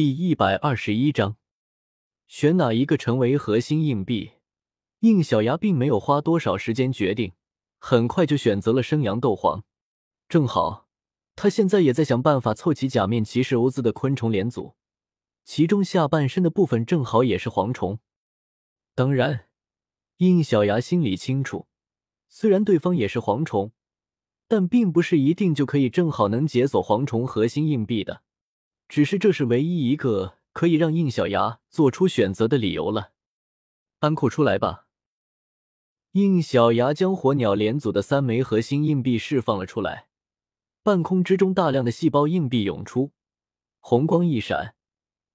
第一百二十一章，选哪一个成为核心硬币？应小牙并没有花多少时间决定，很快就选择了生阳斗皇。正好，他现在也在想办法凑齐假面骑士欧兹的昆虫连组，其中下半身的部分正好也是蝗虫。当然，应小牙心里清楚，虽然对方也是蝗虫，但并不是一定就可以正好能解锁蝗虫核心硬币的。只是这是唯一一个可以让应小牙做出选择的理由了。安库出来吧！应小牙将火鸟连组的三枚核心硬币释放了出来，半空之中大量的细胞硬币涌出，红光一闪，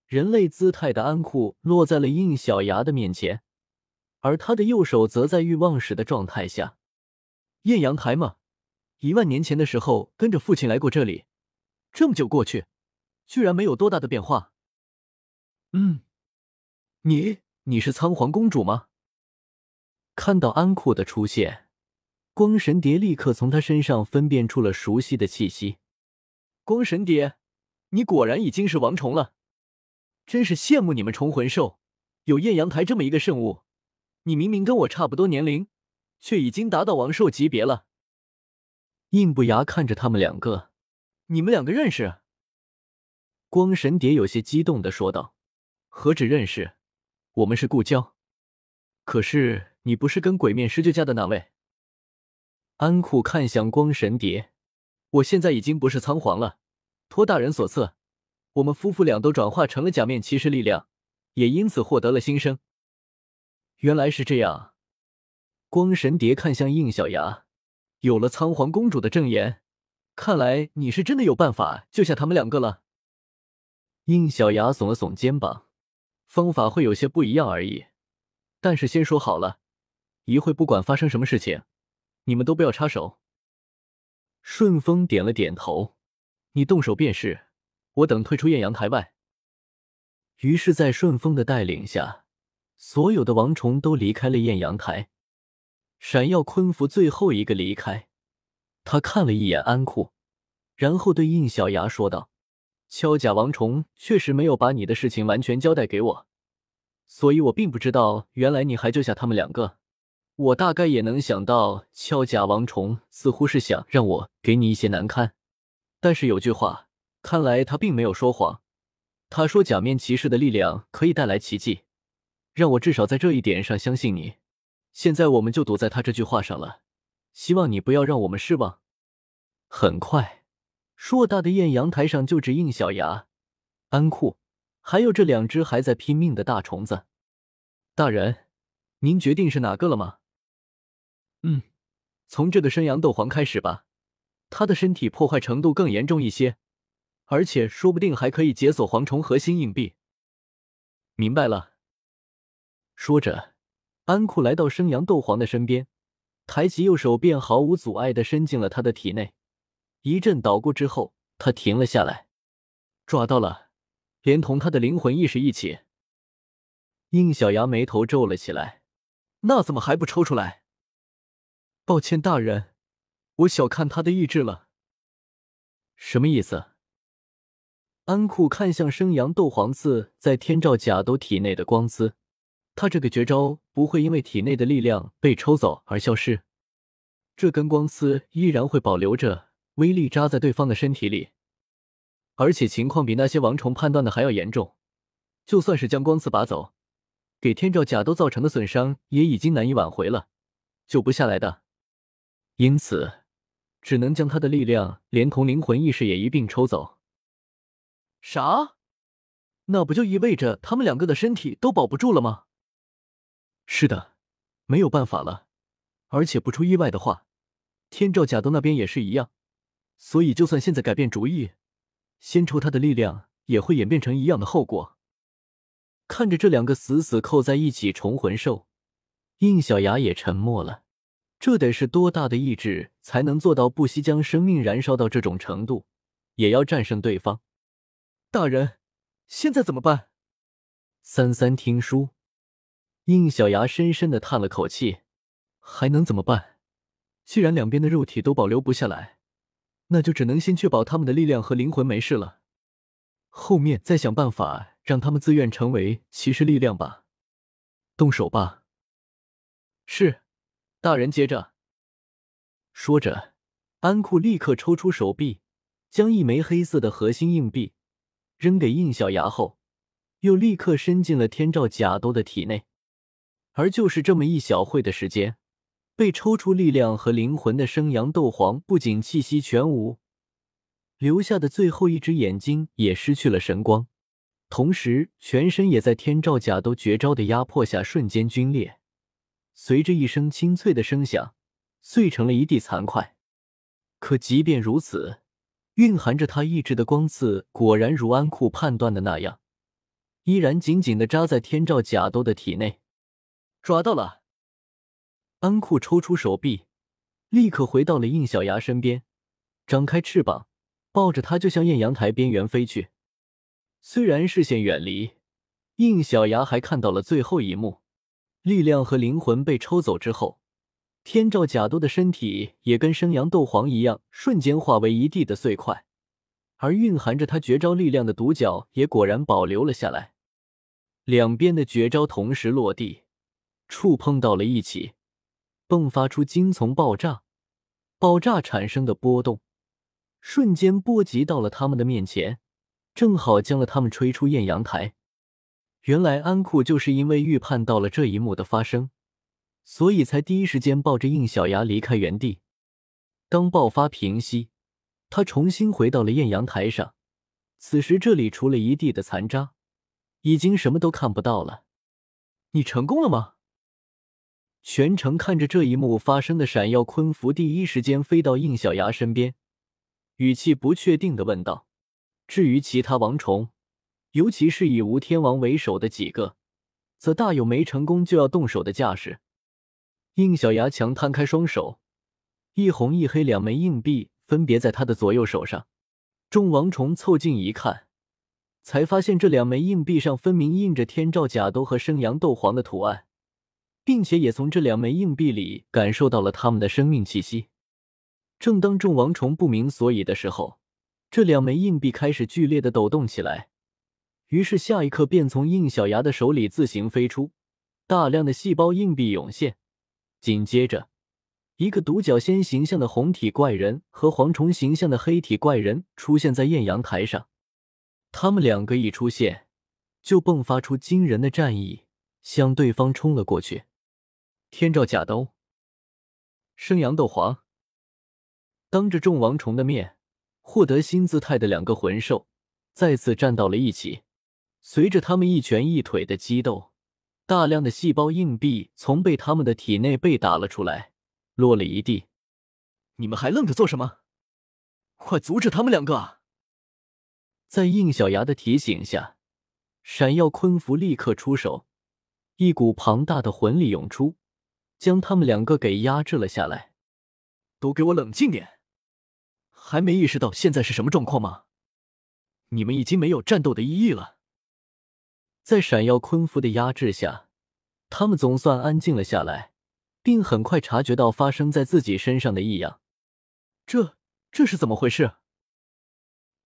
人类姿态的安库落在了应小牙的面前，而他的右手则在欲望时的状态下。艳阳台吗？一万年前的时候跟着父亲来过这里，这么久过去。居然没有多大的变化。嗯，你你是仓皇公主吗？看到安库的出现，光神蝶立刻从他身上分辨出了熟悉的气息。光神蝶，你果然已经是王虫了，真是羡慕你们虫魂兽有艳阳台这么一个圣物。你明明跟我差不多年龄，却已经达到王兽级别了。印不牙看着他们两个，你们两个认识？光神蝶有些激动的说道：“何止认识，我们是故交。可是你不是跟鬼面狮鹫家的那位？”安库看向光神蝶：“我现在已经不是仓皇了，托大人所赐，我们夫妇俩都转化成了假面骑士力量，也因此获得了新生。”原来是这样。光神蝶看向应小牙：“有了仓皇公主的证言，看来你是真的有办法救下他们两个了。”应小牙耸了耸肩膀，方法会有些不一样而已。但是先说好了，一会不管发生什么事情，你们都不要插手。顺风点了点头，你动手便是，我等退出艳阳台外。于是，在顺风的带领下，所有的王虫都离开了艳阳台。闪耀昆服最后一个离开，他看了一眼安库，然后对应小牙说道。敲甲王虫确实没有把你的事情完全交代给我，所以我并不知道原来你还救下他们两个。我大概也能想到，敲甲王虫似乎是想让我给你一些难堪。但是有句话，看来他并没有说谎。他说假面骑士的力量可以带来奇迹，让我至少在这一点上相信你。现在我们就赌在他这句话上了，希望你不要让我们失望。很快。硕大的艳阳台上就只印小牙、安库，还有这两只还在拼命的大虫子。大人，您决定是哪个了吗？嗯，从这个生阳斗皇开始吧。他的身体破坏程度更严重一些，而且说不定还可以解锁蝗虫核心硬币。明白了。说着，安库来到生阳斗皇的身边，抬起右手便毫无阻碍的伸进了他的体内。一阵捣鼓之后，他停了下来，抓到了，连同他的灵魂意识一起。应小牙眉头皱了起来，那怎么还不抽出来？抱歉，大人，我小看他的意志了。什么意思？安库看向生阳斗皇刺在天照甲斗体内的光丝，他这个绝招不会因为体内的力量被抽走而消失，这根光丝依然会保留着。威力扎在对方的身体里，而且情况比那些王虫判断的还要严重。就算是将光刺拔走，给天照甲都造成的损伤也已经难以挽回了，救不下来的。因此，只能将他的力量连同灵魂意识也一并抽走。啥？那不就意味着他们两个的身体都保不住了吗？是的，没有办法了。而且不出意外的话，天照甲斗那边也是一样。所以，就算现在改变主意，先抽他的力量，也会演变成一样的后果。看着这两个死死扣在一起重魂兽，应小牙也沉默了。这得是多大的意志，才能做到不惜将生命燃烧到这种程度，也要战胜对方？大人，现在怎么办？三三听书，应小牙深深的叹了口气，还能怎么办？既然两边的肉体都保留不下来。那就只能先确保他们的力量和灵魂没事了。后面再想办法让他们自愿成为骑士力量吧。动手吧。是，大人。接着，说着，安库立刻抽出手臂，将一枚黑色的核心硬币扔给印小牙后，又立刻伸进了天照甲斗的体内。而就是这么一小会的时间，被抽出力量和灵魂的生阳斗皇不仅气息全无，留下的最后一只眼睛也失去了神光。同时，全身也在天照甲斗绝招的压迫下瞬间皲裂，随着一声清脆的声响，碎成了一地残块。可即便如此，蕴含着他意志的光刺果然如安库判断的那样，依然紧紧的扎在天照甲斗的体内。抓到了！安库抽出手臂，立刻回到了应小牙身边，张开翅膀，抱着他就向艳阳台边缘飞去。虽然视线远离，应小牙还看到了最后一幕：力量和灵魂被抽走之后，天照甲多的身体也跟生阳斗皇一样，瞬间化为一地的碎块，而蕴含着他绝招力量的独角也果然保留了下来。两边的绝招同时落地，触碰到了一起，迸发出惊从爆炸，爆炸产生的波动，瞬间波及到了他们的面前。正好将了他们吹出艳阳台。原来安库就是因为预判到了这一幕的发生，所以才第一时间抱着应小牙离开原地。当爆发平息，他重新回到了艳阳台上。此时这里除了一地的残渣，已经什么都看不到了。你成功了吗？全程看着这一幕发生的闪耀昆符第一时间飞到应小牙身边，语气不确定的问道。至于其他王虫，尤其是以吴天王为首的几个，则大有没成功就要动手的架势。应小牙强摊开双手，一红一黑两枚硬币分别在他的左右手上。众王虫凑近一看，才发现这两枚硬币上分明印着天照甲斗和生阳斗皇的图案，并且也从这两枚硬币里感受到了他们的生命气息。正当众王虫不明所以的时候，这两枚硬币开始剧烈的抖动起来，于是下一刻便从应小牙的手里自行飞出，大量的细胞硬币涌现。紧接着，一个独角仙形象的红体怪人和蝗虫形象的黑体怪人出现在艳阳台上。他们两个一出现，就迸发出惊人的战意，向对方冲了过去。天照甲刀，生阳斗皇，当着众王虫的面。获得新姿态的两个魂兽再次站到了一起，随着他们一拳一腿的激斗，大量的细胞硬币从被他们的体内被打了出来，落了一地。你们还愣着做什么？快阻止他们两个！在应小牙的提醒下，闪耀昆符立刻出手，一股庞大的魂力涌出，将他们两个给压制了下来。都给我冷静点！还没意识到现在是什么状况吗？你们已经没有战斗的意义了。在闪耀昆符的压制下，他们总算安静了下来，并很快察觉到发生在自己身上的异样。这这是怎么回事？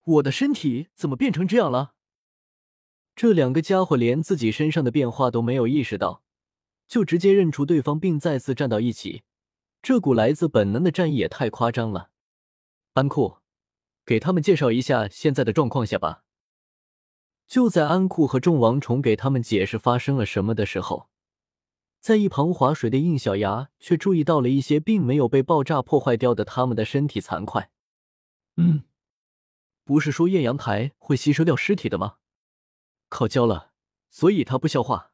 我的身体怎么变成这样了？这两个家伙连自己身上的变化都没有意识到，就直接认出对方，并再次站到一起。这股来自本能的战意也太夸张了。安库，给他们介绍一下现在的状况下吧。就在安库和众王虫给他们解释发生了什么的时候，在一旁划水的应小牙却注意到了一些并没有被爆炸破坏掉的他们的身体残块。嗯，不是说艳阳台会吸收掉尸体的吗？烤焦了，所以它不消化。